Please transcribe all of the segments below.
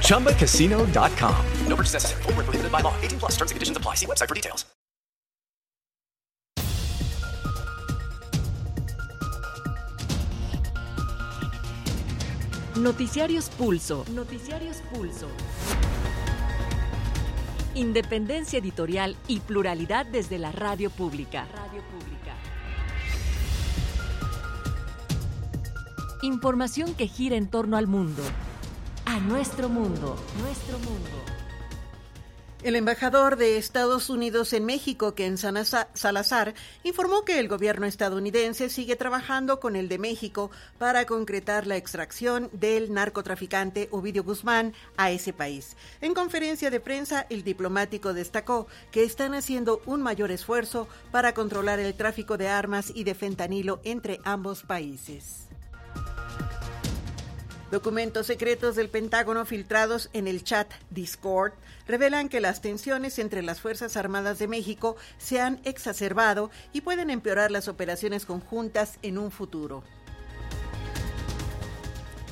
ChumbaCasino.com. No purchase necessary. Void were prohibited by law. 18 plus. Terms and conditions apply. See website for details. Noticiarios Pulso. Noticiarios Pulso. Independencia editorial y pluralidad desde la radio pública. Radio pública. Información que gira en torno al mundo. A nuestro mundo. Nuestro mundo. El embajador de Estados Unidos en México, Ken Salazar, informó que el gobierno estadounidense sigue trabajando con el de México para concretar la extracción del narcotraficante Ovidio Guzmán a ese país. En conferencia de prensa, el diplomático destacó que están haciendo un mayor esfuerzo para controlar el tráfico de armas y de fentanilo entre ambos países. Documentos secretos del Pentágono filtrados en el chat Discord revelan que las tensiones entre las Fuerzas Armadas de México se han exacerbado y pueden empeorar las operaciones conjuntas en un futuro.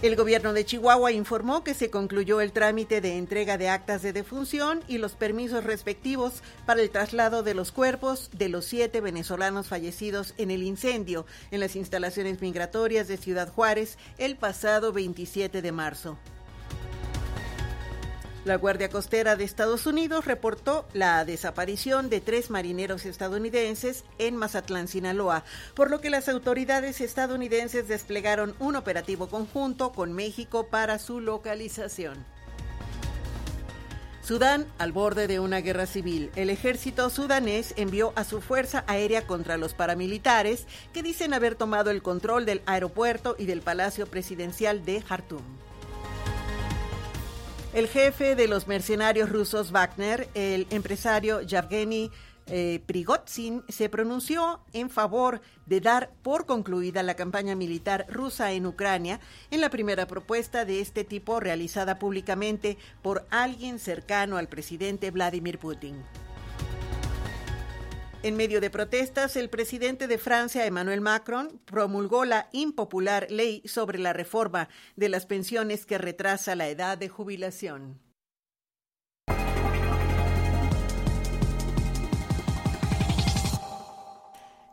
El gobierno de Chihuahua informó que se concluyó el trámite de entrega de actas de defunción y los permisos respectivos para el traslado de los cuerpos de los siete venezolanos fallecidos en el incendio en las instalaciones migratorias de Ciudad Juárez el pasado 27 de marzo. La Guardia Costera de Estados Unidos reportó la desaparición de tres marineros estadounidenses en Mazatlán, Sinaloa, por lo que las autoridades estadounidenses desplegaron un operativo conjunto con México para su localización. Sudán al borde de una guerra civil. El ejército sudanés envió a su fuerza aérea contra los paramilitares que dicen haber tomado el control del aeropuerto y del palacio presidencial de Jartum. El jefe de los mercenarios rusos Wagner, el empresario Yevgeny eh, Prigozhin, se pronunció en favor de dar por concluida la campaña militar rusa en Ucrania en la primera propuesta de este tipo realizada públicamente por alguien cercano al presidente Vladimir Putin. En medio de protestas, el presidente de Francia, Emmanuel Macron, promulgó la impopular ley sobre la reforma de las pensiones que retrasa la edad de jubilación.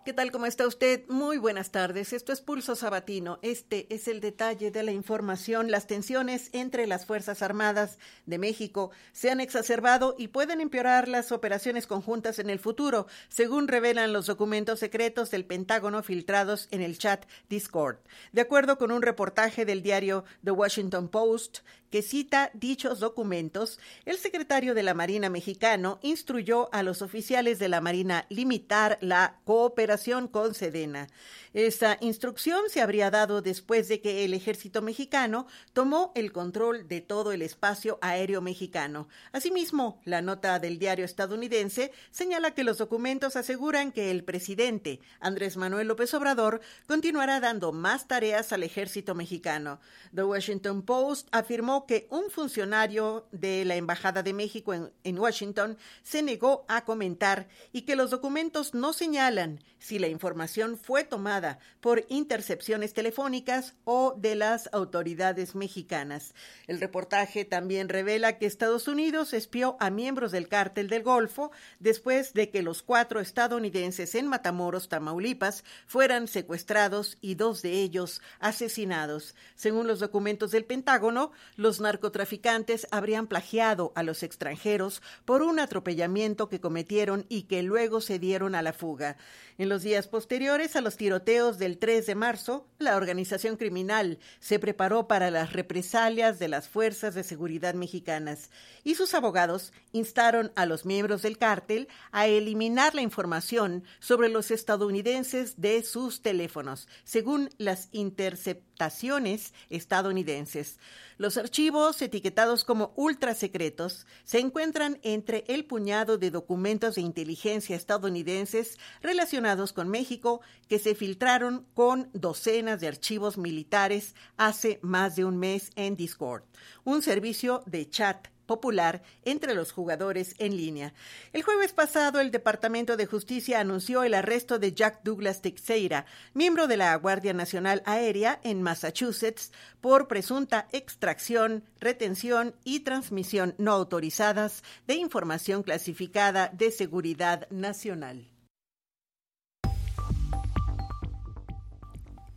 ¿Qué tal? ¿Cómo está usted? Muy buenas tardes. Esto es Pulso Sabatino. Este es el detalle de la información. Las tensiones entre las Fuerzas Armadas de México se han exacerbado y pueden empeorar las operaciones conjuntas en el futuro, según revelan los documentos secretos del Pentágono filtrados en el chat Discord. De acuerdo con un reportaje del diario The Washington Post, que cita dichos documentos, el secretario de la Marina mexicano instruyó a los oficiales de la Marina limitar la cooperación con Sedena. Esa instrucción se habría dado después de que el ejército mexicano tomó el control de todo el espacio aéreo mexicano. Asimismo, la nota del diario estadounidense señala que los documentos aseguran que el presidente Andrés Manuel López Obrador continuará dando más tareas al ejército mexicano. The Washington Post afirmó que un funcionario de la Embajada de México en, en Washington se negó a comentar y que los documentos no señalan si la información fue tomada por intercepciones telefónicas o de las autoridades mexicanas. El reportaje también revela que Estados Unidos espió a miembros del cártel del Golfo después de que los cuatro estadounidenses en Matamoros, Tamaulipas, fueran secuestrados y dos de ellos asesinados. Según los documentos del Pentágono, los los narcotraficantes habrían plagiado a los extranjeros por un atropellamiento que cometieron y que luego se dieron a la fuga. En los días posteriores a los tiroteos del 3 de marzo, la organización criminal se preparó para las represalias de las fuerzas de seguridad mexicanas y sus abogados instaron a los miembros del cártel a eliminar la información sobre los estadounidenses de sus teléfonos, según las interceptaciones estadounidenses. Los archivos, etiquetados como ultrasecretos, se encuentran entre el puñado de documentos de inteligencia estadounidenses relacionados con México que se filtraron con docenas de archivos militares hace más de un mes en Discord, un servicio de chat popular entre los jugadores en línea. El jueves pasado, el Departamento de Justicia anunció el arresto de Jack Douglas Teixeira, miembro de la Guardia Nacional Aérea en Massachusetts, por presunta extracción, retención y transmisión no autorizadas de información clasificada de seguridad nacional.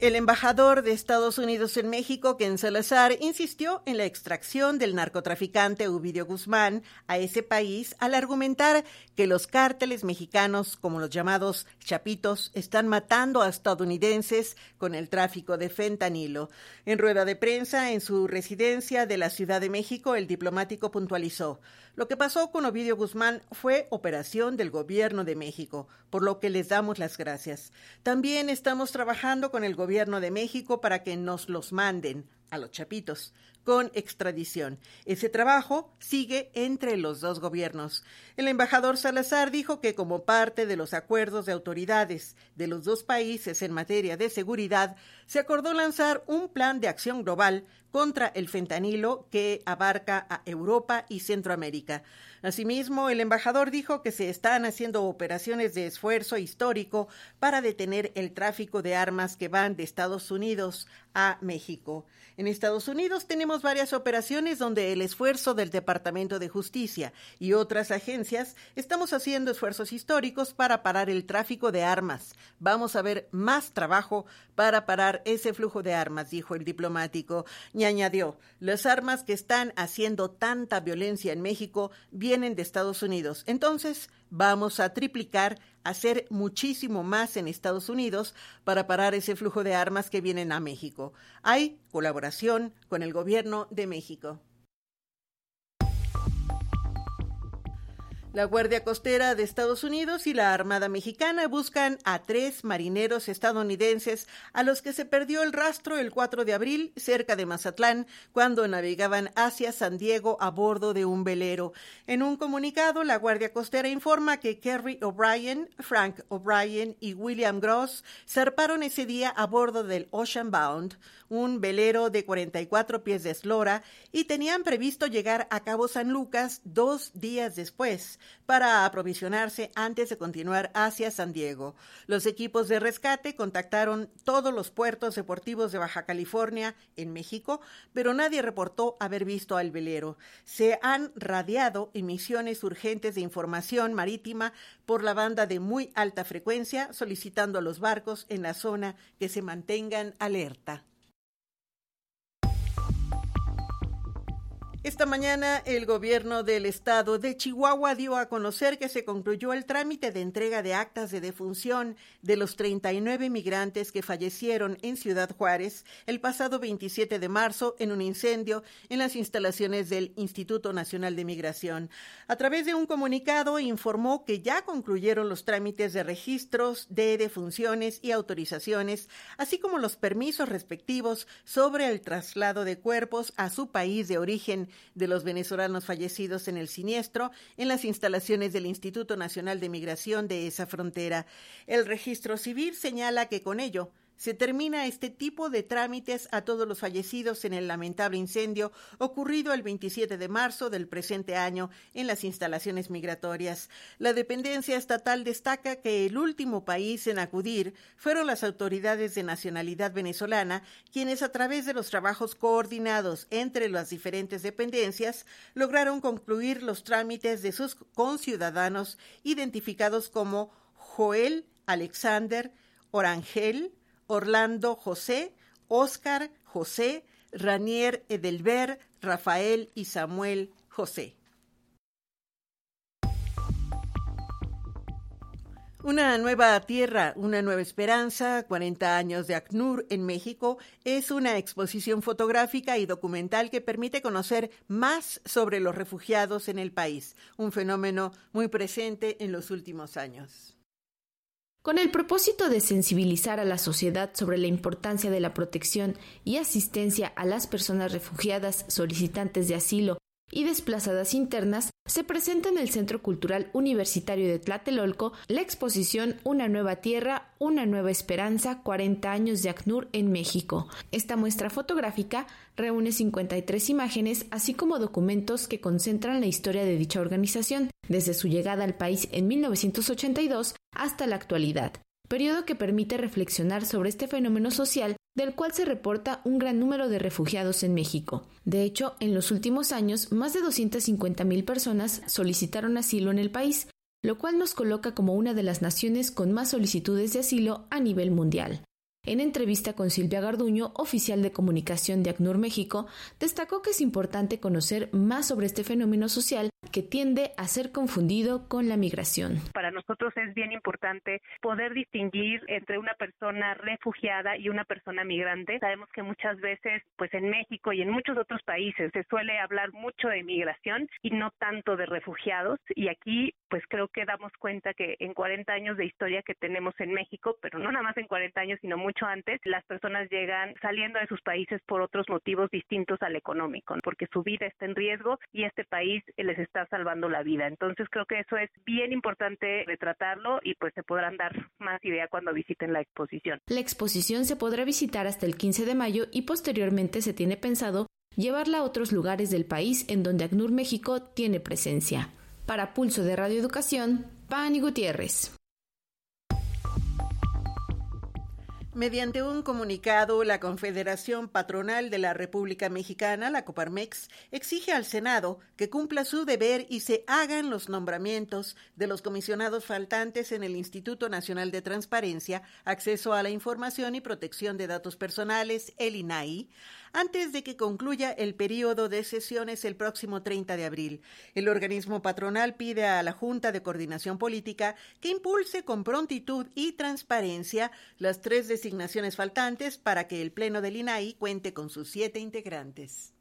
El embajador de Estados Unidos en México, Ken Salazar, insistió en la extracción del narcotraficante Ovidio Guzmán a ese país al argumentar que los cárteles mexicanos, como los llamados chapitos, están matando a estadounidenses con el tráfico de fentanilo. En rueda de prensa en su residencia de la Ciudad de México, el diplomático puntualizó, lo que pasó con Ovidio Guzmán fue operación del gobierno de México, por lo que les damos las gracias. También estamos trabajando con el gobierno de México para que nos los manden a los chapitos con extradición. Ese trabajo sigue entre los dos gobiernos. El embajador Salazar dijo que como parte de los acuerdos de autoridades de los dos países en materia de seguridad, se acordó lanzar un plan de acción global contra el fentanilo que abarca a Europa y Centroamérica. Asimismo, el embajador dijo que se están haciendo operaciones de esfuerzo histórico para detener el tráfico de armas que van de Estados Unidos a México. En Estados Unidos tenemos varias operaciones donde el esfuerzo del Departamento de Justicia y otras agencias estamos haciendo esfuerzos históricos para parar el tráfico de armas. Vamos a ver más trabajo para parar ese flujo de armas, dijo el diplomático. Y añadió, las armas que están haciendo tanta violencia en México vienen de Estados Unidos. Entonces, vamos a triplicar, hacer muchísimo más en Estados Unidos para parar ese flujo de armas que vienen a México. Hay colaboración con el gobierno de México. La Guardia Costera de Estados Unidos y la Armada Mexicana buscan a tres marineros estadounidenses a los que se perdió el rastro el 4 de abril cerca de Mazatlán cuando navegaban hacia San Diego a bordo de un velero. En un comunicado, la Guardia Costera informa que Kerry O'Brien, Frank O'Brien y William Gross zarparon ese día a bordo del Ocean Bound, un velero de 44 pies de eslora, y tenían previsto llegar a Cabo San Lucas dos días después para aprovisionarse antes de continuar hacia San Diego. Los equipos de rescate contactaron todos los puertos deportivos de Baja California en México, pero nadie reportó haber visto al velero. Se han radiado emisiones urgentes de información marítima por la banda de muy alta frecuencia, solicitando a los barcos en la zona que se mantengan alerta. Esta mañana el gobierno del estado de Chihuahua dio a conocer que se concluyó el trámite de entrega de actas de defunción de los 39 migrantes que fallecieron en Ciudad Juárez el pasado 27 de marzo en un incendio en las instalaciones del Instituto Nacional de Migración. A través de un comunicado informó que ya concluyeron los trámites de registros de defunciones y autorizaciones, así como los permisos respectivos sobre el traslado de cuerpos a su país de origen de los venezolanos fallecidos en el siniestro en las instalaciones del Instituto Nacional de Migración de esa frontera. El registro civil señala que con ello se termina este tipo de trámites a todos los fallecidos en el lamentable incendio ocurrido el 27 de marzo del presente año en las instalaciones migratorias. La dependencia estatal destaca que el último país en acudir fueron las autoridades de nacionalidad venezolana, quienes a través de los trabajos coordinados entre las diferentes dependencias lograron concluir los trámites de sus conciudadanos identificados como Joel Alexander Orangel, Orlando José, Óscar José, Ranier Edelber, Rafael y Samuel José. Una nueva tierra, una nueva esperanza, 40 años de ACNUR en México, es una exposición fotográfica y documental que permite conocer más sobre los refugiados en el país, un fenómeno muy presente en los últimos años. Con el propósito de sensibilizar a la sociedad sobre la importancia de la protección y asistencia a las personas refugiadas solicitantes de asilo y desplazadas internas, se presenta en el Centro Cultural Universitario de Tlatelolco la exposición Una nueva tierra, una nueva esperanza, 40 años de ACNUR en México. Esta muestra fotográfica reúne 53 imágenes, así como documentos que concentran la historia de dicha organización, desde su llegada al país en 1982 hasta la actualidad periodo que permite reflexionar sobre este fenómeno social del cual se reporta un gran número de refugiados en México. De hecho, en los últimos años, más de 250.000 personas solicitaron asilo en el país, lo cual nos coloca como una de las naciones con más solicitudes de asilo a nivel mundial. En entrevista con Silvia Garduño, oficial de comunicación de ACNUR México, destacó que es importante conocer más sobre este fenómeno social que tiende a ser confundido con la migración. Para nosotros es bien importante poder distinguir entre una persona refugiada y una persona migrante. Sabemos que muchas veces, pues en México y en muchos otros países se suele hablar mucho de migración y no tanto de refugiados. Y aquí, pues creo que damos cuenta que en 40 años de historia que tenemos en México, pero no nada más en 40 años, sino mucho antes, las personas llegan saliendo de sus países por otros motivos distintos al económico, porque su vida está en riesgo y este país les está salvando la vida. Entonces creo que eso es bien importante retratarlo y pues se podrán dar más idea cuando visiten la exposición. La exposición se podrá visitar hasta el 15 de mayo y posteriormente se tiene pensado llevarla a otros lugares del país en donde ACNUR México tiene presencia. Para Pulso de Radio Educación, Pani Gutiérrez. Mediante un comunicado, la Confederación Patronal de la República Mexicana, la Coparmex, exige al Senado que cumpla su deber y se hagan los nombramientos de los comisionados faltantes en el Instituto Nacional de Transparencia, Acceso a la Información y Protección de Datos Personales, el INAI, antes de que concluya el periodo de sesiones el próximo 30 de abril. El organismo patronal pide a la Junta de Coordinación Política que impulse con prontitud y transparencia las tres designaciones faltantes para que el Pleno del INAI cuente con sus siete integrantes.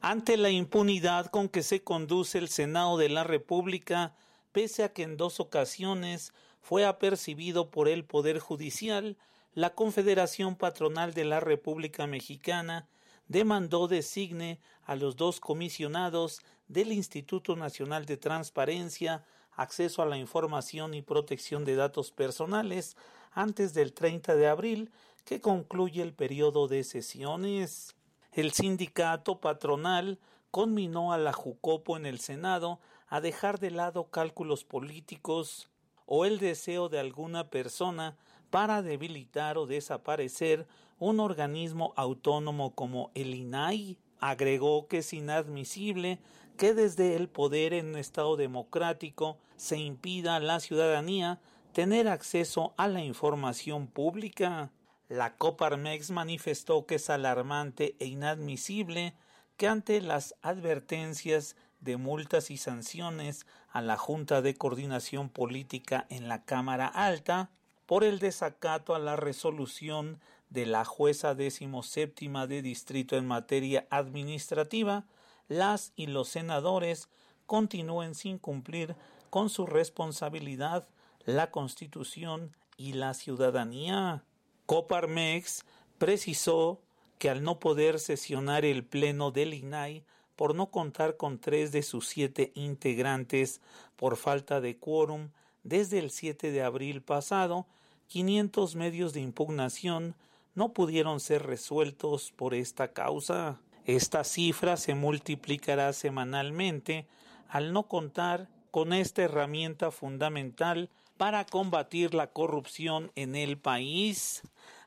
Ante la impunidad con que se conduce el Senado de la República, pese a que en dos ocasiones fue apercibido por el Poder Judicial, la Confederación Patronal de la República Mexicana demandó designe a los dos comisionados del Instituto Nacional de Transparencia, Acceso a la Información y Protección de Datos Personales antes del 30 de abril, que concluye el periodo de sesiones. El sindicato patronal conminó a la Jucopo en el Senado a dejar de lado cálculos políticos o el deseo de alguna persona para debilitar o desaparecer un organismo autónomo como el INAI. Agregó que es inadmisible que desde el poder en un Estado democrático se impida a la ciudadanía tener acceso a la información pública. La Coparmex manifestó que es alarmante e inadmisible que ante las advertencias de multas y sanciones a la Junta de Coordinación Política en la Cámara Alta, por el desacato a la resolución de la jueza decimoséptima de distrito en materia administrativa, las y los senadores continúen sin cumplir con su responsabilidad, la Constitución y la ciudadanía. Coparmex precisó que al no poder sesionar el pleno del INAI por no contar con tres de sus siete integrantes por falta de quórum desde el 7 de abril pasado, 500 medios de impugnación no pudieron ser resueltos por esta causa. Esta cifra se multiplicará semanalmente al no contar con esta herramienta fundamental para combatir la corrupción en el país.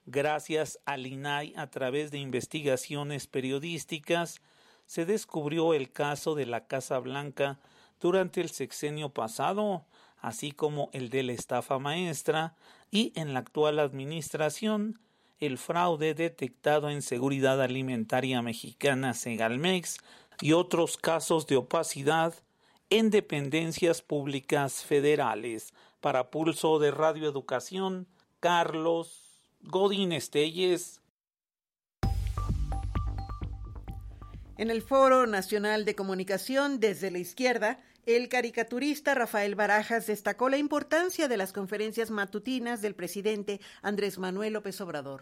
Gracias al INAI a través de investigaciones periodísticas se descubrió el caso de la Casa Blanca durante el sexenio pasado, así como el de la estafa maestra, y en la actual administración el fraude detectado en Seguridad Alimentaria Mexicana Segalmex y otros casos de opacidad en dependencias públicas federales. Para Pulso de Radio Educación, Carlos Godín Estelles. En el Foro Nacional de Comunicación desde la izquierda, el caricaturista Rafael Barajas destacó la importancia de las conferencias matutinas del presidente Andrés Manuel López Obrador.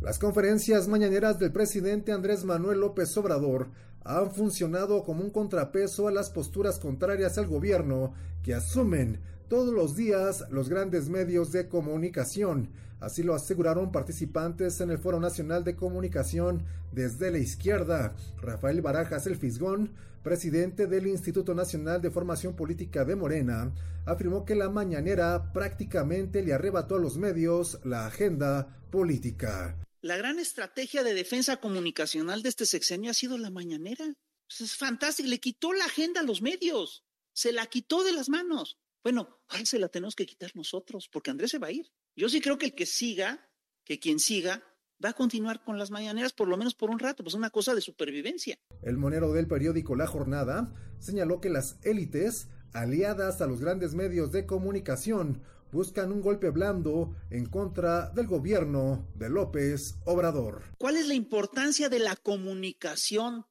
Las conferencias mañaneras del presidente Andrés Manuel López Obrador han funcionado como un contrapeso a las posturas contrarias al gobierno que asumen todos los días los grandes medios de comunicación. Así lo aseguraron participantes en el Foro Nacional de Comunicación desde la izquierda. Rafael Barajas El Fisgón, presidente del Instituto Nacional de Formación Política de Morena, afirmó que la mañanera prácticamente le arrebató a los medios la agenda política. La gran estrategia de defensa comunicacional de este sexenio ha sido la mañanera. Pues es fantástico, le quitó la agenda a los medios, se la quitó de las manos. Bueno, ahora se la tenemos que quitar nosotros, porque Andrés se va a ir. Yo sí creo que el que siga, que quien siga, va a continuar con las mañaneras por lo menos por un rato, pues una cosa de supervivencia. El monero del periódico La Jornada señaló que las élites, aliadas a los grandes medios de comunicación, buscan un golpe blando en contra del gobierno de López Obrador. ¿Cuál es la importancia de la comunicación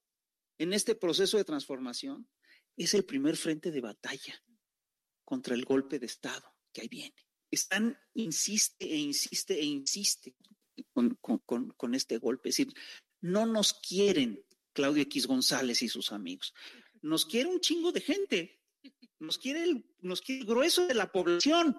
en este proceso de transformación? Es el primer frente de batalla contra el golpe de Estado que ahí viene. Están, insiste e insiste e insiste con, con, este golpe. Es decir, no nos quieren Claudio X González y sus amigos. Nos quiere un chingo de gente. Nos quiere el, nos quiere grueso de la población.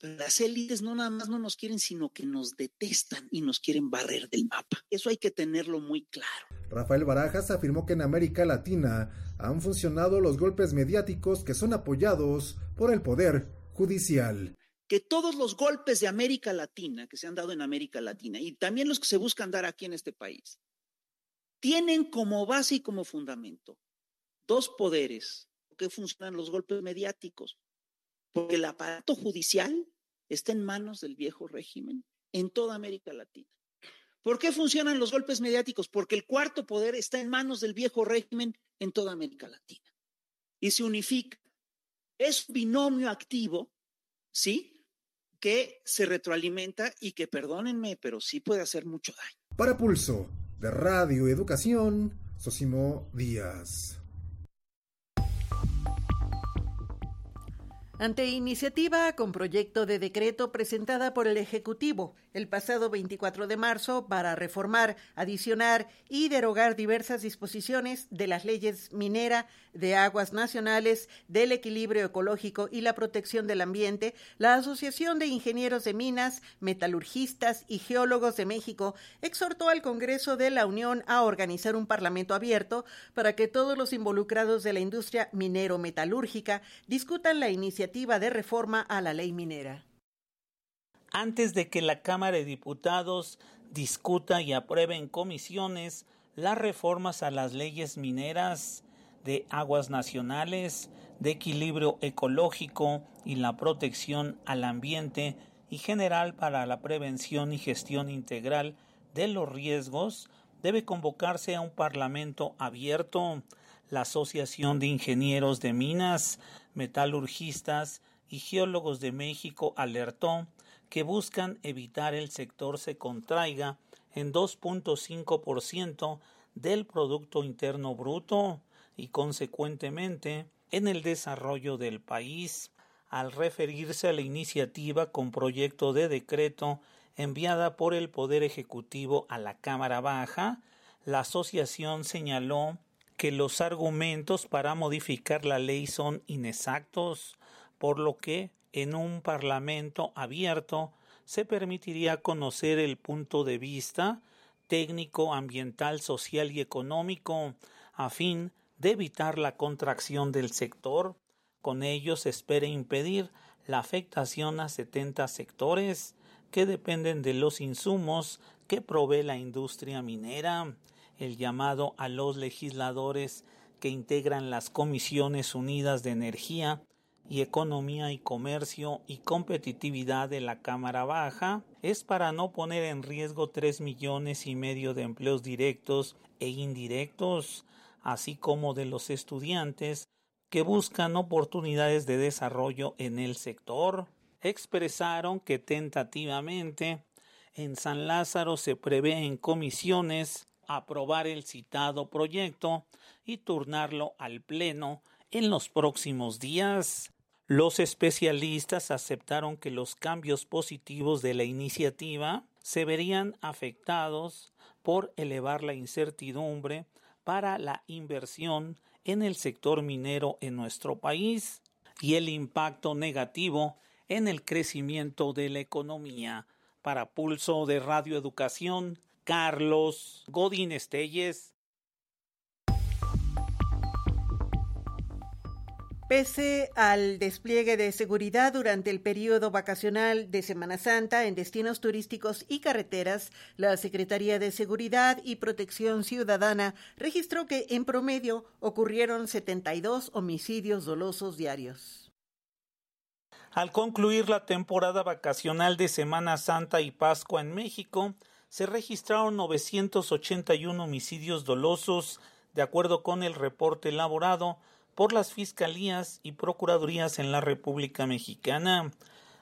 Las élites no nada más no nos quieren, sino que nos detestan y nos quieren barrer del mapa. Eso hay que tenerlo muy claro. Rafael Barajas afirmó que en América Latina han funcionado los golpes mediáticos que son apoyados por el Poder Judicial. Que todos los golpes de América Latina, que se han dado en América Latina, y también los que se buscan dar aquí en este país, tienen como base y como fundamento dos poderes que funcionan los golpes mediáticos porque el aparato judicial está en manos del viejo régimen en toda América Latina. ¿Por qué funcionan los golpes mediáticos? Porque el cuarto poder está en manos del viejo régimen en toda América Latina. Y se unifica. Es binomio activo, ¿sí? Que se retroalimenta y que, perdónenme, pero sí puede hacer mucho daño. Para Pulso, de Radio Educación, Sosimo Díaz. Ante iniciativa con proyecto de decreto presentada por el Ejecutivo el pasado 24 de marzo para reformar, adicionar y derogar diversas disposiciones de las leyes minera, de aguas nacionales, del equilibrio ecológico y la protección del ambiente, la Asociación de Ingenieros de Minas, Metalurgistas y Geólogos de México exhortó al Congreso de la Unión a organizar un parlamento abierto para que todos los involucrados de la industria minero-metalúrgica discutan la iniciativa de reforma a la ley minera. Antes de que la Cámara de Diputados discuta y apruebe en comisiones las reformas a las leyes mineras de aguas nacionales, de equilibrio ecológico y la protección al ambiente y general para la prevención y gestión integral de los riesgos, debe convocarse a un parlamento abierto. La Asociación de Ingenieros de Minas metalurgistas y geólogos de México alertó que buscan evitar el sector se contraiga en 2.5% del Producto Interno Bruto y consecuentemente en el desarrollo del país. Al referirse a la iniciativa con proyecto de decreto enviada por el Poder Ejecutivo a la Cámara Baja, la asociación señaló que los argumentos para modificar la ley son inexactos, por lo que en un parlamento abierto se permitiría conocer el punto de vista técnico, ambiental, social y económico a fin de evitar la contracción del sector. Con ello se espera impedir la afectación a 70 sectores que dependen de los insumos que provee la industria minera el llamado a los legisladores que integran las Comisiones Unidas de Energía y Economía y Comercio y Competitividad de la Cámara Baja es para no poner en riesgo tres millones y medio de empleos directos e indirectos, así como de los estudiantes que buscan oportunidades de desarrollo en el sector. Expresaron que tentativamente en San Lázaro se prevé en comisiones aprobar el citado proyecto y turnarlo al Pleno en los próximos días. Los especialistas aceptaron que los cambios positivos de la iniciativa se verían afectados por elevar la incertidumbre para la inversión en el sector minero en nuestro país y el impacto negativo en el crecimiento de la economía. Para Pulso de Radioeducación, Carlos Godín Estelles. Pese al despliegue de seguridad durante el periodo vacacional de Semana Santa en destinos turísticos y carreteras, la Secretaría de Seguridad y Protección Ciudadana registró que en promedio ocurrieron 72 homicidios dolosos diarios. Al concluir la temporada vacacional de Semana Santa y Pascua en México, se registraron 981 homicidios dolosos, de acuerdo con el reporte elaborado por las fiscalías y procuradurías en la República Mexicana.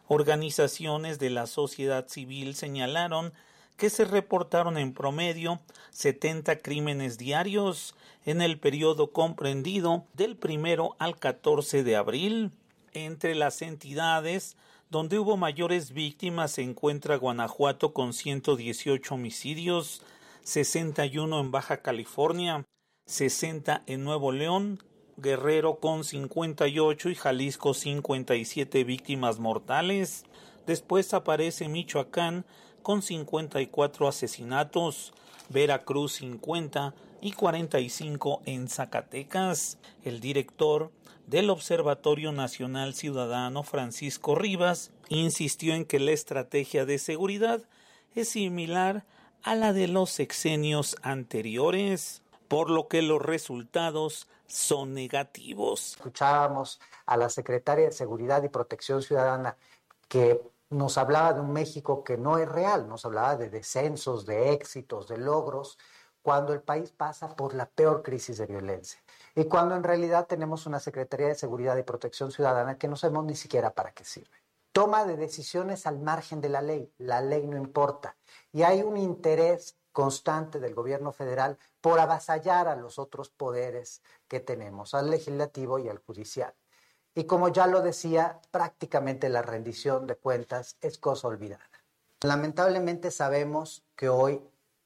Organizaciones de la sociedad civil señalaron que se reportaron en promedio 70 crímenes diarios en el periodo comprendido del primero al 14 de abril. Entre las entidades donde hubo mayores víctimas se encuentra Guanajuato con 118 homicidios, 61 en Baja California, 60 en Nuevo León, Guerrero con 58 y Jalisco 57 víctimas mortales. Después aparece Michoacán con 54 asesinatos, Veracruz 50 y 45 en Zacatecas. El director del Observatorio Nacional Ciudadano Francisco Rivas insistió en que la estrategia de seguridad es similar a la de los sexenios anteriores, por lo que los resultados son negativos. Escuchábamos a la secretaria de Seguridad y Protección Ciudadana que nos hablaba de un México que no es real, nos hablaba de descensos, de éxitos, de logros, cuando el país pasa por la peor crisis de violencia y cuando en realidad tenemos una Secretaría de Seguridad y Protección Ciudadana que no sabemos ni siquiera para qué sirve. Toma de decisiones al margen de la ley, la ley no importa y hay un interés constante del gobierno federal por avasallar a los otros poderes que tenemos, al legislativo y al judicial. Y como ya lo decía, prácticamente la rendición de cuentas es cosa olvidada. Lamentablemente sabemos que hoy,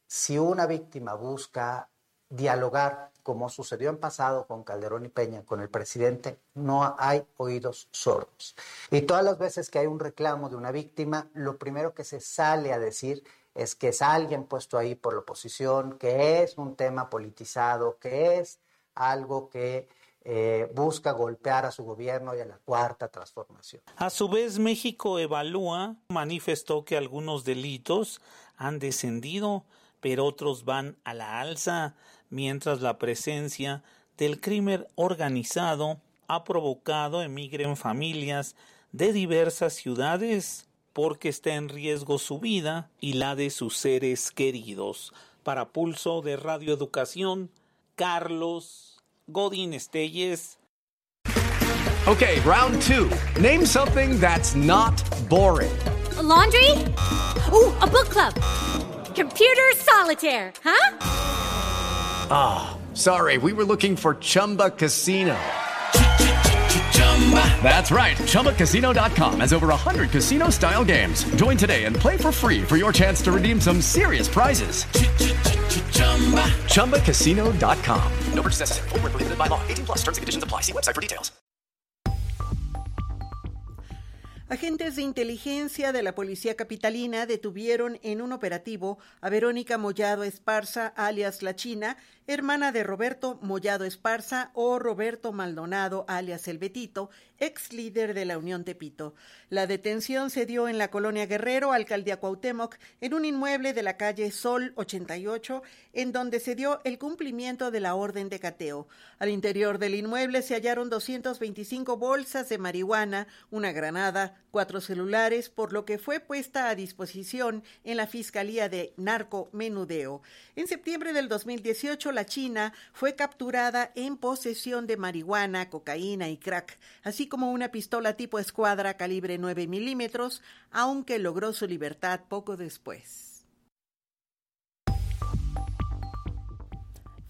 si una víctima busca dialogar, como sucedió en pasado con Calderón y Peña, con el presidente, no hay oídos sordos. Y todas las veces que hay un reclamo de una víctima, lo primero que se sale a decir es que es alguien puesto ahí por la oposición, que es un tema politizado, que es algo que eh, busca golpear a su gobierno y a la cuarta transformación. A su vez, México Evalúa manifestó que algunos delitos han descendido, pero otros van a la alza, mientras la presencia del crimen organizado ha provocado emigren familias de diversas ciudades porque está en riesgo su vida y la de sus seres queridos. Para Pulso de Radioeducación, Carlos Godín Estelles. Okay, round two. Name something that's not boring. laundry? Ooh, a book club. Computer solitaire, huh? Ah, oh, sorry, we were looking for Chumba Casino. That's right. ChumbaCasino.com has over 100 casino style games. Join today and play for free for your chance to redeem some serious prizes. ChumbaCasino.com. No purchase necessary. Full prohibited by law. 18 plus terms and conditions apply. See website for details. Agentes de inteligencia de la Policía Capitalina detuvieron en un operativo a Verónica Mollado Esparza, alias La China, hermana de Roberto Mollado Esparza o Roberto Maldonado, alias El Betito, ex líder de la Unión Tepito. La detención se dio en la colonia Guerrero, alcaldía Cuauhtémoc, en un inmueble de la calle Sol 88, en donde se dio el cumplimiento de la orden de cateo. Al interior del inmueble se hallaron 225 bolsas de marihuana, una granada, cuatro celulares, por lo que fue puesta a disposición en la Fiscalía de Narcomenudeo. En septiembre del 2018, la China fue capturada en posesión de marihuana, cocaína y crack, así como una pistola tipo escuadra calibre 9 milímetros, aunque logró su libertad poco después.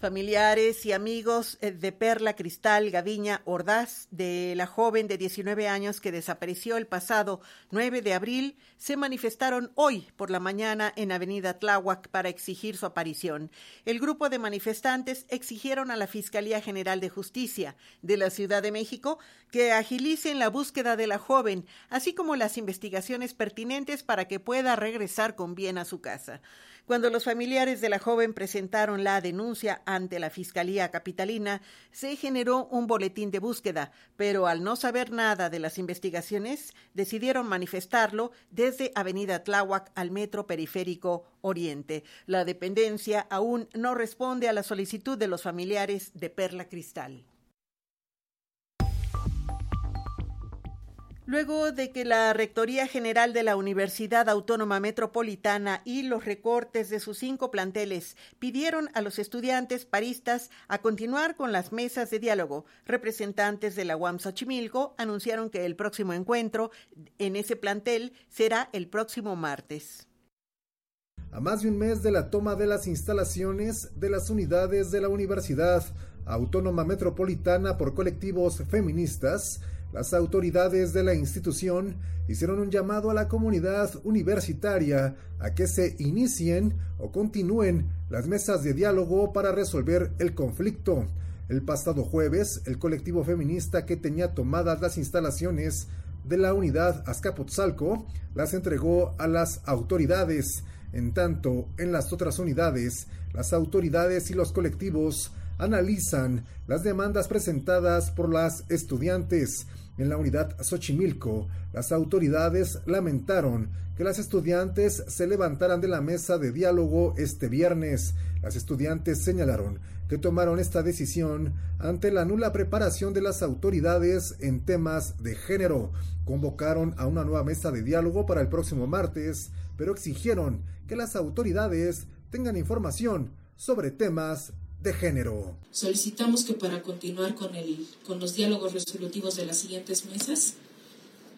Familiares y amigos eh, de Perla Cristal Gaviña Ordaz, de la joven de 19 años que desapareció el pasado 9 de abril, se manifestaron hoy por la mañana en Avenida Tláhuac para exigir su aparición. El grupo de manifestantes exigieron a la Fiscalía General de Justicia de la Ciudad de México que agilicen la búsqueda de la joven, así como las investigaciones pertinentes para que pueda regresar con bien a su casa. Cuando los familiares de la joven presentaron la denuncia ante la Fiscalía Capitalina, se generó un boletín de búsqueda, pero al no saber nada de las investigaciones, decidieron manifestarlo desde Avenida Tláhuac al Metro Periférico Oriente. La dependencia aún no responde a la solicitud de los familiares de Perla Cristal. Luego de que la Rectoría General de la Universidad Autónoma Metropolitana y los recortes de sus cinco planteles pidieron a los estudiantes paristas a continuar con las mesas de diálogo, representantes de la UAM Xochimilco anunciaron que el próximo encuentro en ese plantel será el próximo martes. A más de un mes de la toma de las instalaciones de las unidades de la Universidad Autónoma Metropolitana por colectivos feministas, las autoridades de la institución hicieron un llamado a la comunidad universitaria a que se inicien o continúen las mesas de diálogo para resolver el conflicto. El pasado jueves, el colectivo feminista que tenía tomadas las instalaciones de la unidad Azcapotzalco las entregó a las autoridades. En tanto, en las otras unidades, las autoridades y los colectivos analizan las demandas presentadas por las estudiantes. En la unidad Xochimilco, las autoridades lamentaron que las estudiantes se levantaran de la mesa de diálogo este viernes. Las estudiantes señalaron que tomaron esta decisión ante la nula preparación de las autoridades en temas de género. Convocaron a una nueva mesa de diálogo para el próximo martes, pero exigieron que las autoridades tengan información sobre temas de género. Solicitamos que para continuar con, el, con los diálogos resolutivos de las siguientes mesas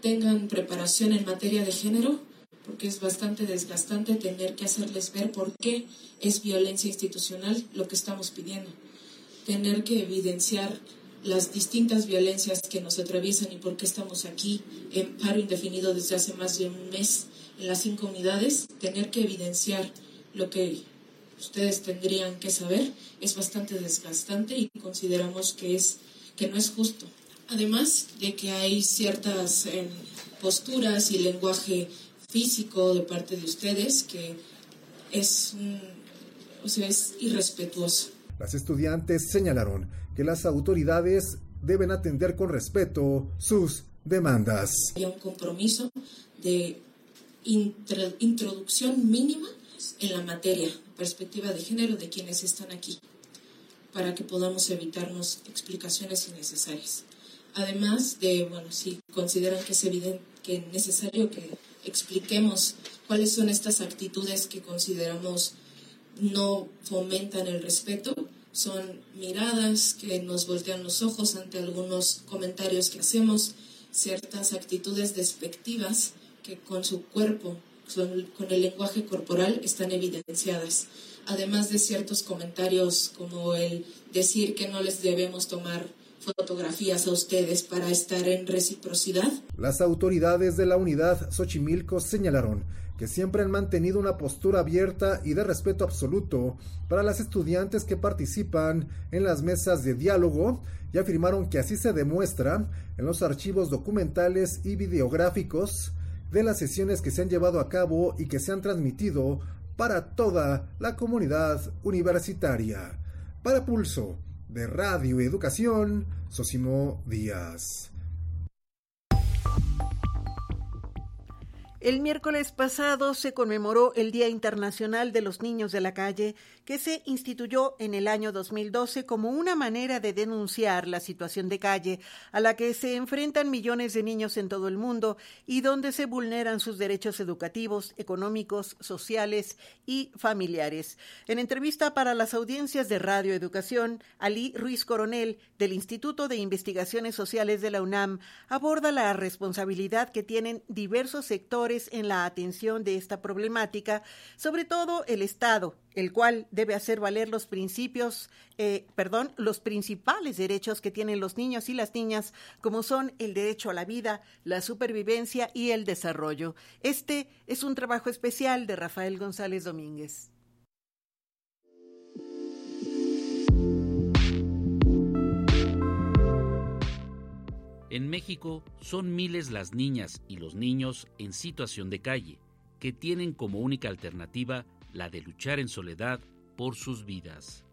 tengan preparación en materia de género, porque es bastante desgastante tener que hacerles ver por qué es violencia institucional lo que estamos pidiendo. Tener que evidenciar las distintas violencias que nos atraviesan y por qué estamos aquí en paro indefinido desde hace más de un mes en las cinco unidades, tener que evidenciar lo que ustedes tendrían que saber, es bastante desgastante y consideramos que, es, que no es justo. Además de que hay ciertas em, posturas y lenguaje físico de parte de ustedes que es, o sea, es irrespetuoso. Las estudiantes señalaron que las autoridades deben atender con respeto sus demandas. Hay un compromiso de introducción mínima en la materia, perspectiva de género de quienes están aquí, para que podamos evitarnos explicaciones innecesarias. Además de, bueno, si consideran que es evidente, que es necesario que expliquemos cuáles son estas actitudes que consideramos no fomentan el respeto, son miradas que nos voltean los ojos ante algunos comentarios que hacemos, ciertas actitudes despectivas que con su cuerpo con el lenguaje corporal están evidenciadas, además de ciertos comentarios como el decir que no les debemos tomar fotografías a ustedes para estar en reciprocidad. Las autoridades de la unidad Xochimilco señalaron que siempre han mantenido una postura abierta y de respeto absoluto para las estudiantes que participan en las mesas de diálogo y afirmaron que así se demuestra en los archivos documentales y videográficos de las sesiones que se han llevado a cabo y que se han transmitido para toda la comunidad universitaria. Para Pulso de Radio Educación, Sosimo Díaz. El miércoles pasado se conmemoró el Día Internacional de los Niños de la Calle, que se instituyó en el año 2012 como una manera de denunciar la situación de calle a la que se enfrentan millones de niños en todo el mundo y donde se vulneran sus derechos educativos, económicos, sociales y familiares. En entrevista para las audiencias de Radio Educación, Ali Ruiz Coronel, del Instituto de Investigaciones Sociales de la UNAM, aborda la responsabilidad que tienen diversos sectores en la atención de esta problemática, sobre todo el Estado, el cual debe hacer valer los principios, eh, perdón, los principales derechos que tienen los niños y las niñas, como son el derecho a la vida, la supervivencia y el desarrollo. Este es un trabajo especial de Rafael González Domínguez. En México son miles las niñas y los niños en situación de calle, que tienen como única alternativa la de luchar en soledad por sus vidas.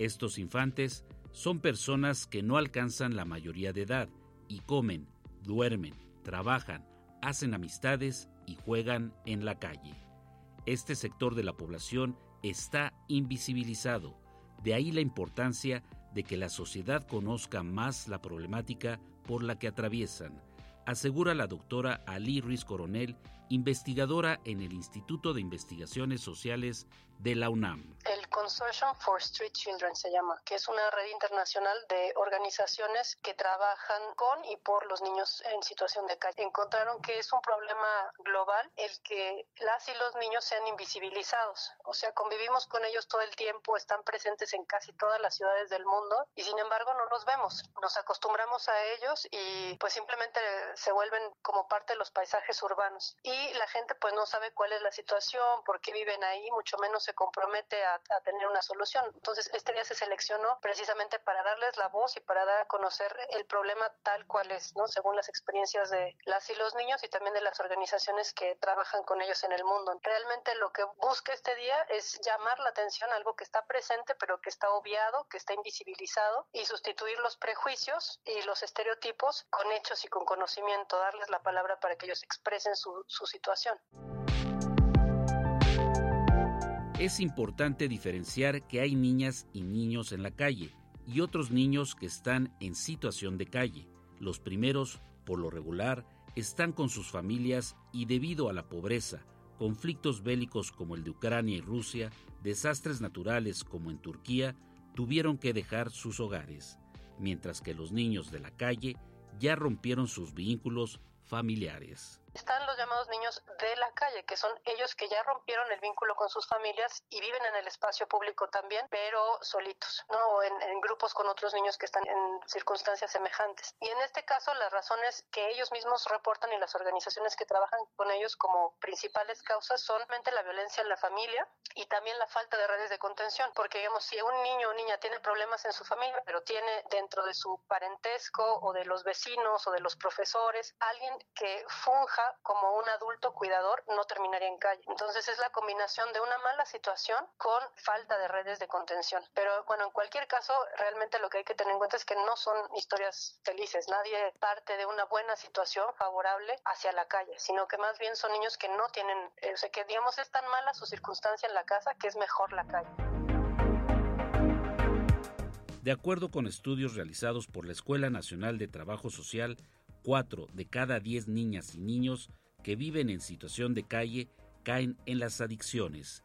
Estos infantes son personas que no alcanzan la mayoría de edad y comen, duermen, trabajan, hacen amistades y juegan en la calle. Este sector de la población está invisibilizado, de ahí la importancia de que la sociedad conozca más la problemática por la que atraviesan, asegura la doctora Ali Ruiz Coronel, investigadora en el Instituto de Investigaciones Sociales de la UNAM. El Consortium for Street Children se llama, que es una red internacional de organizaciones que trabajan con y por los niños en situación de calle. Encontraron que es un problema global el que las y los niños sean invisibilizados. O sea, convivimos con ellos todo el tiempo, están presentes en casi todas las ciudades del mundo y sin embargo no los vemos. Nos acostumbramos a ellos y pues simplemente se vuelven como parte de los paisajes urbanos. Y la gente pues no sabe cuál es la situación, por qué viven ahí, mucho menos se compromete a, tener una solución. Entonces, este día se seleccionó precisamente para darles la voz y para dar a conocer el problema tal cual es, ¿no? Según las experiencias de las y los niños y también de las organizaciones que trabajan con ellos en el mundo. Realmente lo que busca este día es llamar la atención a algo que está presente, pero que está obviado, que está invisibilizado y sustituir los prejuicios y los estereotipos con hechos y con conocimiento, darles la palabra para que ellos expresen su, su situación. Es importante diferenciar que hay niñas y niños en la calle y otros niños que están en situación de calle. Los primeros, por lo regular, están con sus familias y debido a la pobreza, conflictos bélicos como el de Ucrania y Rusia, desastres naturales como en Turquía, tuvieron que dejar sus hogares, mientras que los niños de la calle ya rompieron sus vínculos familiares. Están los llamados niños de la calle, que son ellos que ya rompieron el vínculo con sus familias y viven en el espacio público también, pero solitos, ¿no? O en, grupos con otros niños que están en circunstancias semejantes. Y en este caso, las razones que ellos mismos reportan y las organizaciones que trabajan con ellos como principales causas son la violencia en la familia y también la falta de redes de contención. Porque, digamos, si un niño o niña tiene problemas en su familia, pero tiene dentro de su parentesco o de los vecinos o de los profesores alguien que funja como un adulto cuidador, no terminaría en calle. Entonces es la combinación de una mala situación con falta de redes de contención. Pero bueno, en cualquier caso, realmente lo que hay que tener en cuenta es que no son historias felices. Nadie parte de una buena situación favorable hacia la calle, sino que más bien son niños que no tienen, eh, o sea, que digamos es tan mala su circunstancia en la casa que es mejor la calle. De acuerdo con estudios realizados por la Escuela Nacional de Trabajo Social, Cuatro de cada diez niñas y niños que viven en situación de calle caen en las adicciones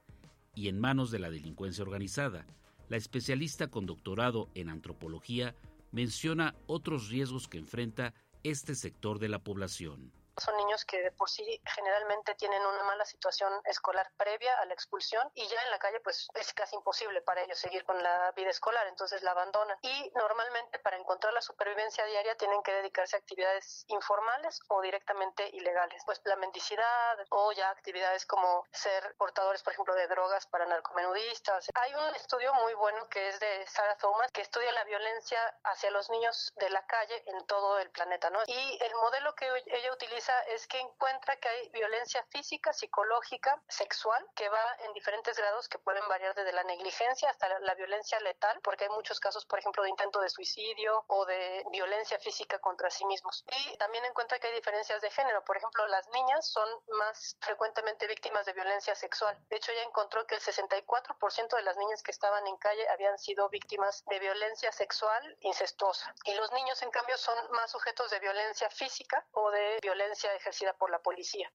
y en manos de la delincuencia organizada. La especialista con doctorado en antropología menciona otros riesgos que enfrenta este sector de la población. Son niños que de por sí generalmente tienen una mala situación escolar previa a la expulsión y ya en la calle pues es casi imposible para ellos seguir con la vida escolar, entonces la abandonan. Y normalmente para encontrar la supervivencia diaria tienen que dedicarse a actividades informales o directamente ilegales, pues la mendicidad o ya actividades como ser portadores, por ejemplo, de drogas para narcomenudistas. Hay un estudio muy bueno que es de Sarah Thomas que estudia la violencia hacia los niños de la calle en todo el planeta, ¿no? Y el modelo que ella utiliza analiza es que encuentra que hay violencia física, psicológica, sexual, que va en diferentes grados que pueden variar desde la negligencia hasta la, la violencia letal, porque hay muchos casos, por ejemplo, de intento de suicidio o de violencia física contra sí mismos. Y también encuentra que hay diferencias de género. Por ejemplo, las niñas son más frecuentemente víctimas de violencia sexual. De hecho, ella encontró que el 64% de las niñas que estaban en calle habían sido víctimas de violencia sexual incestuosa. Y los niños, en cambio, son más sujetos de violencia física o de violencia ejercida por la policía.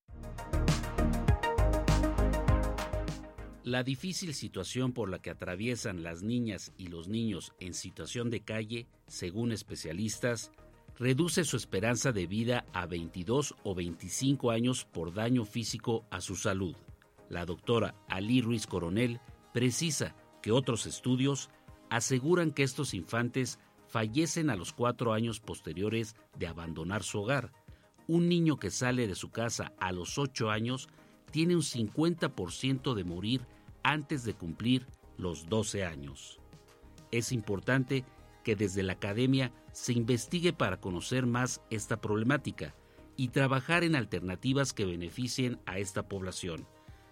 La difícil situación por la que atraviesan las niñas y los niños en situación de calle, según especialistas, reduce su esperanza de vida a 22 o 25 años por daño físico a su salud. La doctora Ali Ruiz Coronel precisa que otros estudios aseguran que estos infantes fallecen a los cuatro años posteriores de abandonar su hogar. Un niño que sale de su casa a los ocho años tiene un 50% de morir antes de cumplir los 12 años. Es importante que desde la academia se investigue para conocer más esta problemática y trabajar en alternativas que beneficien a esta población,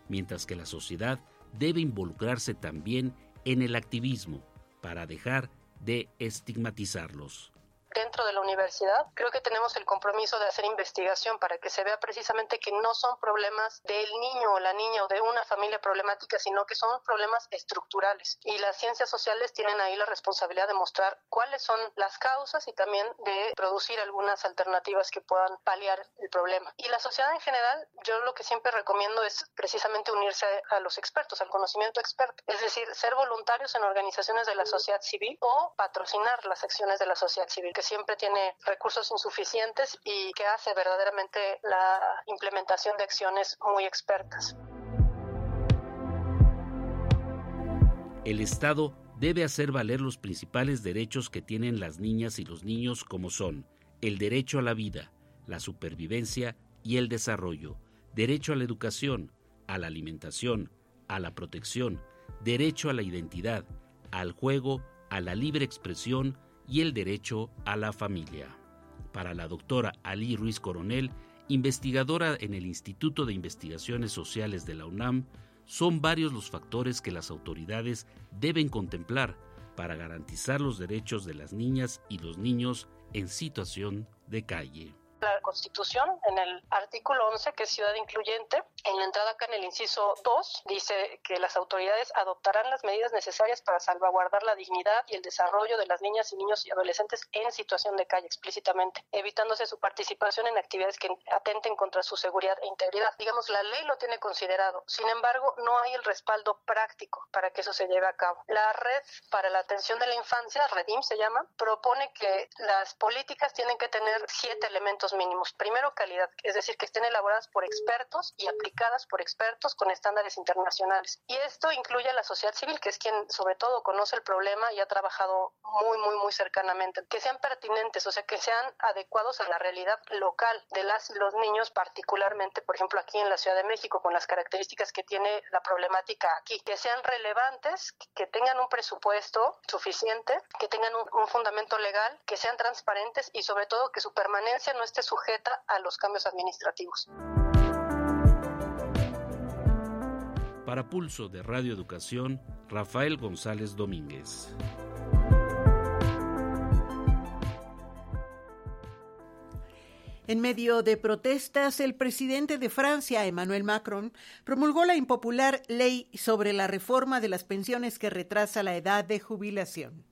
mientras que la sociedad debe involucrarse también en el activismo para dejar de estigmatizarlos dentro de la universidad, creo que tenemos el compromiso de hacer investigación para que se vea precisamente que no son problemas del niño o la niña o de una familia problemática, sino que son problemas estructurales. Y las ciencias sociales tienen ahí la responsabilidad de mostrar cuáles son las causas y también de producir algunas alternativas que puedan paliar el problema. Y la sociedad en general, yo lo que siempre recomiendo es precisamente unirse a, los expertos, al conocimiento experto, es decir, ser voluntarios en organizaciones de la sociedad civil o patrocinar las acciones de la sociedad civil, que siempre tiene recursos insuficientes y que hace verdaderamente la implementación de acciones muy expertas. El Estado debe hacer valer los principales derechos que tienen las niñas y los niños como son el derecho a la vida, la supervivencia y el desarrollo, derecho a la educación, a la alimentación, a la protección, derecho a la identidad, al juego, a la libre expresión y el derecho a la familia. Para la doctora Ali Ruiz Coronel, investigadora en el Instituto de Investigaciones Sociales de la UNAM, son varios los factores que las autoridades deben contemplar para garantizar los derechos de las niñas y los niños en situación de calle la Constitución, en el artículo 11, que es ciudad incluyente, en la entrada acá en el inciso 2, dice que las autoridades adoptarán las medidas necesarias para salvaguardar la dignidad y el desarrollo de las niñas y niños y adolescentes en situación de calle explícitamente, evitándose su participación en actividades que atenten contra su seguridad e integridad. Digamos, la ley lo tiene considerado. Sin embargo, no hay el respaldo práctico para que eso se lleve a cabo. La Red para la Atención de la Infancia, REDIM se llama, propone que las políticas tienen que tener siete elementos mínimos. Primero, calidad, es decir, que estén elaboradas por expertos y aplicadas por expertos con estándares internacionales. Y esto incluye a la sociedad civil, que es quien sobre todo conoce el problema y ha trabajado muy, muy, muy cercanamente. Que sean pertinentes, o sea, que sean adecuados a la realidad local de las los niños, particularmente, por ejemplo, aquí en la Ciudad de México, con las características que tiene la problemática aquí. Que sean relevantes, que tengan un presupuesto suficiente, que tengan un, un fundamento legal, que sean transparentes y sobre todo que su permanencia no esté sujeta a los cambios administrativos. Para Pulso de Radio Educación, Rafael González Domínguez. En medio de protestas, el presidente de Francia, Emmanuel Macron, promulgó la impopular ley sobre la reforma de las pensiones que retrasa la edad de jubilación.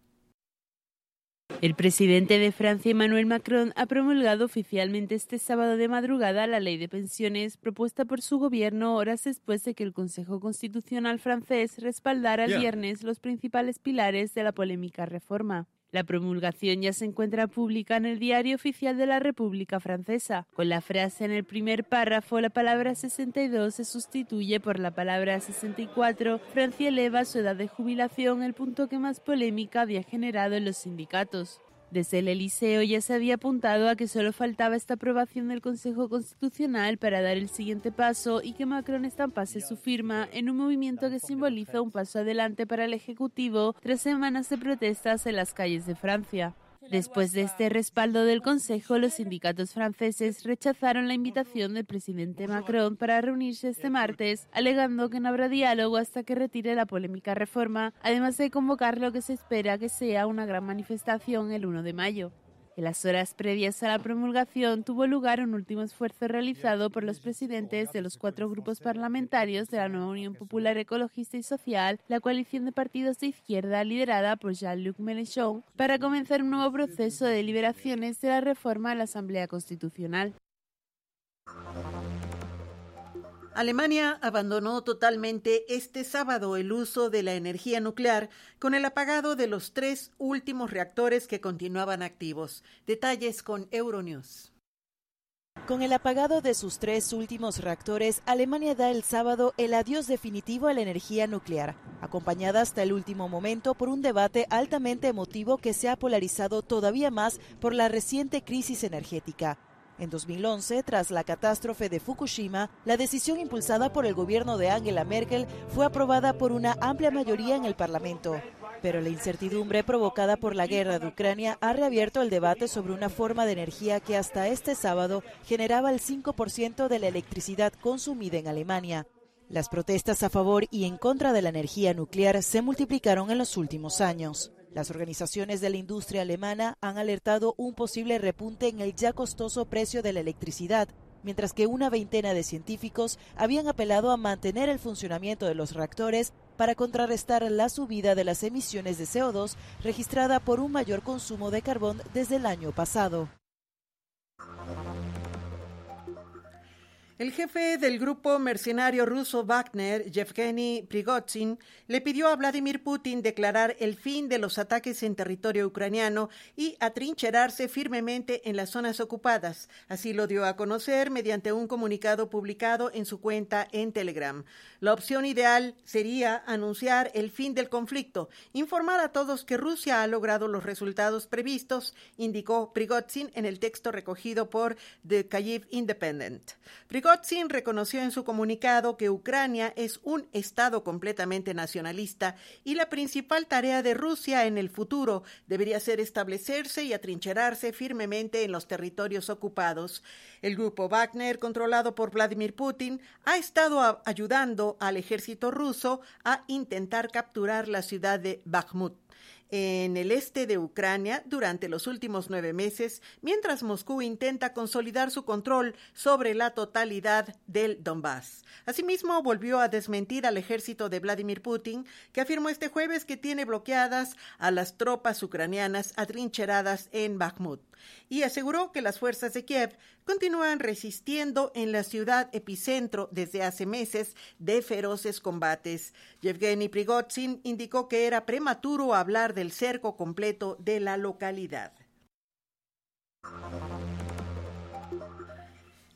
El presidente de Francia, Emmanuel Macron, ha promulgado oficialmente este sábado de madrugada la ley de pensiones propuesta por su gobierno horas después de que el Consejo Constitucional francés respaldara el viernes los principales pilares de la polémica reforma. La promulgación ya se encuentra pública en el Diario Oficial de la República Francesa. Con la frase en el primer párrafo, la palabra 62 se sustituye por la palabra 64. Francia eleva su edad de jubilación, el punto que más polémica había generado en los sindicatos. Desde el Eliseo ya se había apuntado a que solo faltaba esta aprobación del Consejo Constitucional para dar el siguiente paso y que Macron estampase su firma en un movimiento que simboliza un paso adelante para el Ejecutivo tras semanas de protestas en las calles de Francia. Después de este respaldo del Consejo, los sindicatos franceses rechazaron la invitación del presidente Macron para reunirse este martes, alegando que no habrá diálogo hasta que retire la polémica reforma, además de convocar lo que se espera que sea una gran manifestación el 1 de mayo. En las horas previas a la promulgación tuvo lugar un último esfuerzo realizado por los presidentes de los cuatro grupos parlamentarios de la nueva Unión Popular Ecologista y Social, la coalición de partidos de izquierda liderada por Jean-Luc Mélenchon, para comenzar un nuevo proceso de deliberaciones de la reforma a la Asamblea Constitucional. Alemania abandonó totalmente este sábado el uso de la energía nuclear con el apagado de los tres últimos reactores que continuaban activos. Detalles con Euronews. Con el apagado de sus tres últimos reactores, Alemania da el sábado el adiós definitivo a la energía nuclear, acompañada hasta el último momento por un debate altamente emotivo que se ha polarizado todavía más por la reciente crisis energética. En 2011, tras la catástrofe de Fukushima, la decisión impulsada por el gobierno de Angela Merkel fue aprobada por una amplia mayoría en el Parlamento. Pero la incertidumbre provocada por la guerra de Ucrania ha reabierto el debate sobre una forma de energía que hasta este sábado generaba el 5% de la electricidad consumida en Alemania. Las protestas a favor y en contra de la energía nuclear se multiplicaron en los últimos años. Las organizaciones de la industria alemana han alertado un posible repunte en el ya costoso precio de la electricidad, mientras que una veintena de científicos habían apelado a mantener el funcionamiento de los reactores para contrarrestar la subida de las emisiones de CO2 registrada por un mayor consumo de carbón desde el año pasado. El jefe del grupo mercenario ruso Wagner, Yevgeny Prigozhin, le pidió a Vladimir Putin declarar el fin de los ataques en territorio ucraniano y atrincherarse firmemente en las zonas ocupadas. Así lo dio a conocer mediante un comunicado publicado en su cuenta en Telegram. La opción ideal sería anunciar el fin del conflicto, informar a todos que Rusia ha logrado los resultados previstos, indicó Prigozhin en el texto recogido por The Kyiv Independent. Reconoció en su comunicado que Ucrania es un Estado completamente nacionalista y la principal tarea de Rusia en el futuro debería ser establecerse y atrincherarse firmemente en los territorios ocupados. El grupo Wagner, controlado por Vladimir Putin, ha estado ayudando al ejército ruso a intentar capturar la ciudad de Bakhmut en el este de Ucrania durante los últimos nueve meses, mientras Moscú intenta consolidar su control sobre la totalidad del Donbass. Asimismo, volvió a desmentir al ejército de Vladimir Putin, que afirmó este jueves que tiene bloqueadas a las tropas ucranianas atrincheradas en Bakhmut y aseguró que las fuerzas de Kiev continúan resistiendo en la ciudad epicentro desde hace meses de feroces combates. Yevgeny Prigozhin indicó que era prematuro hablar del cerco completo de la localidad.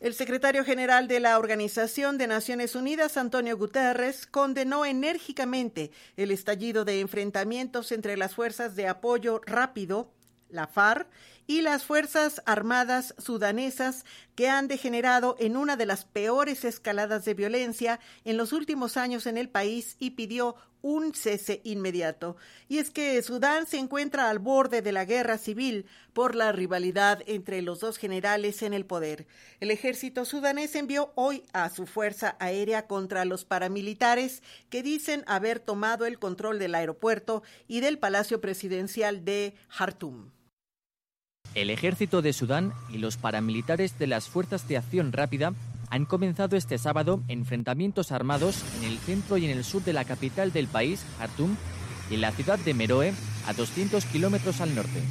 El secretario general de la Organización de Naciones Unidas, Antonio Guterres, condenó enérgicamente el estallido de enfrentamientos entre las fuerzas de apoyo rápido, la FARC, y las Fuerzas Armadas sudanesas que han degenerado en una de las peores escaladas de violencia en los últimos años en el país y pidió un cese inmediato. Y es que Sudán se encuentra al borde de la guerra civil por la rivalidad entre los dos generales en el poder. El ejército sudanés envió hoy a su fuerza aérea contra los paramilitares que dicen haber tomado el control del aeropuerto y del palacio presidencial de Jartum. El ejército de Sudán y los paramilitares de las Fuerzas de Acción Rápida han comenzado este sábado enfrentamientos armados en el centro y en el sur de la capital del país, Khartoum, y en la ciudad de Meroe, a 200 kilómetros al norte.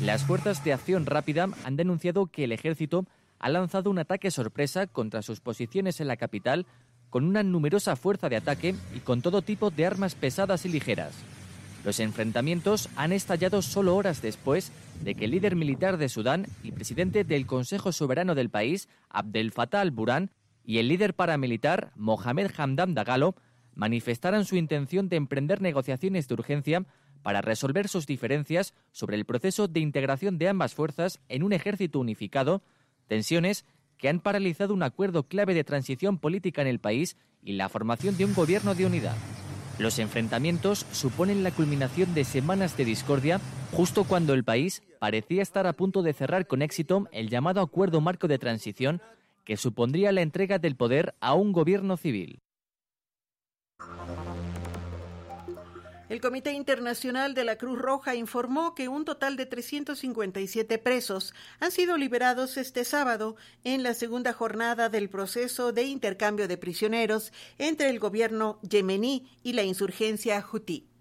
Las Fuerzas de Acción Rápida han denunciado que el ejército ha lanzado un ataque sorpresa contra sus posiciones en la capital con una numerosa fuerza de ataque y con todo tipo de armas pesadas y ligeras. Los enfrentamientos han estallado solo horas después de que el líder militar de Sudán y presidente del Consejo Soberano del país, Abdel Fattah al-Burhan, y el líder paramilitar, Mohamed Hamdan Dagalo, manifestaran su intención de emprender negociaciones de urgencia para resolver sus diferencias sobre el proceso de integración de ambas fuerzas en un ejército unificado, tensiones que han paralizado un acuerdo clave de transición política en el país y la formación de un gobierno de unidad. Los enfrentamientos suponen la culminación de semanas de discordia justo cuando el país parecía estar a punto de cerrar con éxito el llamado Acuerdo Marco de Transición, que supondría la entrega del poder a un gobierno civil. El Comité Internacional de la Cruz Roja informó que un total de 357 presos han sido liberados este sábado en la segunda jornada del proceso de intercambio de prisioneros entre el gobierno yemení y la insurgencia hutí.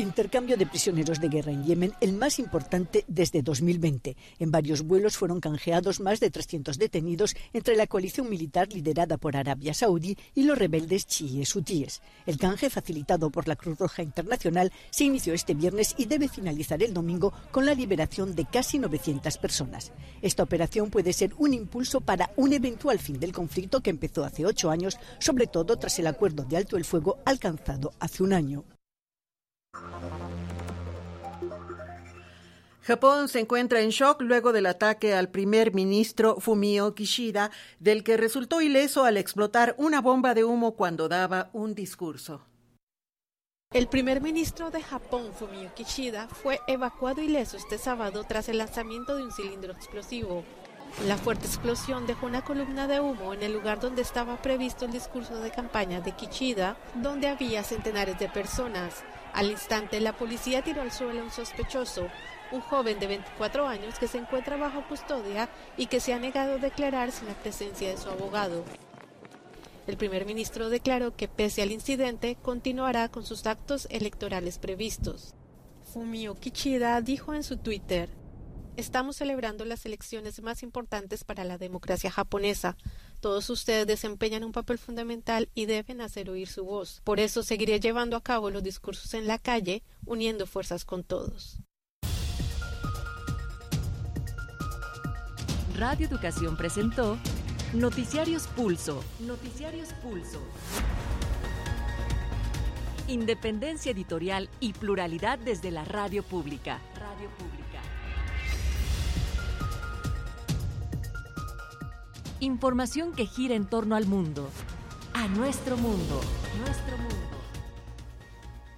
Intercambio de prisioneros de guerra en Yemen, el más importante desde 2020. En varios vuelos fueron canjeados más de 300 detenidos entre la coalición militar liderada por Arabia Saudí y los rebeldes chiíes hutíes. El canje, facilitado por la Cruz Roja Internacional, se inició este viernes y debe finalizar el domingo con la liberación de casi 900 personas. Esta operación puede ser un impulso para un eventual fin del conflicto que empezó hace ocho años, sobre todo tras el acuerdo de alto el fuego alcanzado hace un año. Japón se encuentra en shock luego del ataque al primer ministro Fumio Kishida, del que resultó ileso al explotar una bomba de humo cuando daba un discurso. El primer ministro de Japón, Fumio Kishida, fue evacuado ileso este sábado tras el lanzamiento de un cilindro explosivo. La fuerte explosión dejó una columna de humo en el lugar donde estaba previsto el discurso de campaña de Kishida, donde había centenares de personas. Al instante, la policía tiró al suelo a un sospechoso, un joven de 24 años que se encuentra bajo custodia y que se ha negado a declarar sin la presencia de su abogado. El primer ministro declaró que pese al incidente continuará con sus actos electorales previstos. Fumio Kichida dijo en su Twitter, Estamos celebrando las elecciones más importantes para la democracia japonesa. Todos ustedes desempeñan un papel fundamental y deben hacer oír su voz. Por eso seguiré llevando a cabo los discursos en la calle, uniendo fuerzas con todos. Radio Educación presentó Noticiarios Pulso. Noticiarios Pulso. Independencia editorial y pluralidad desde la radio pública. Radio pública. Información que gira en torno al mundo. A nuestro mundo. Nuestro mundo.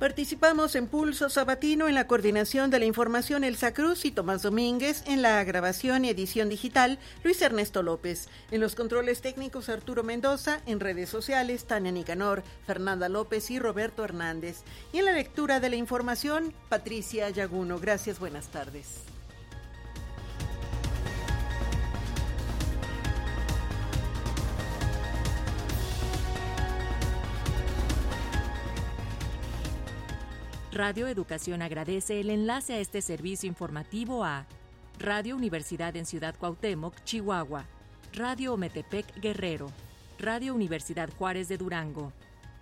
Participamos en Pulso Sabatino en la coordinación de la información Elsa Cruz y Tomás Domínguez, en la grabación y edición digital Luis Ernesto López, en los controles técnicos Arturo Mendoza, en redes sociales Tania Nicanor, Fernanda López y Roberto Hernández, y en la lectura de la información Patricia Yaguno. Gracias, buenas tardes. Radio Educación agradece el enlace a este servicio informativo a Radio Universidad en Ciudad Cuauhtémoc, Chihuahua, Radio Ometepec, Guerrero, Radio Universidad Juárez de Durango,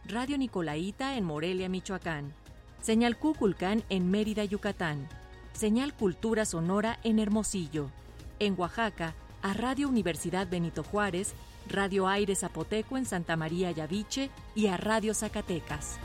Radio Nicolaita en Morelia, Michoacán, Señal Cuculcán en Mérida, Yucatán, Señal Cultura Sonora en Hermosillo, en Oaxaca, a Radio Universidad Benito Juárez, Radio Aire Zapoteco en Santa María Yaviche y a Radio Zacatecas.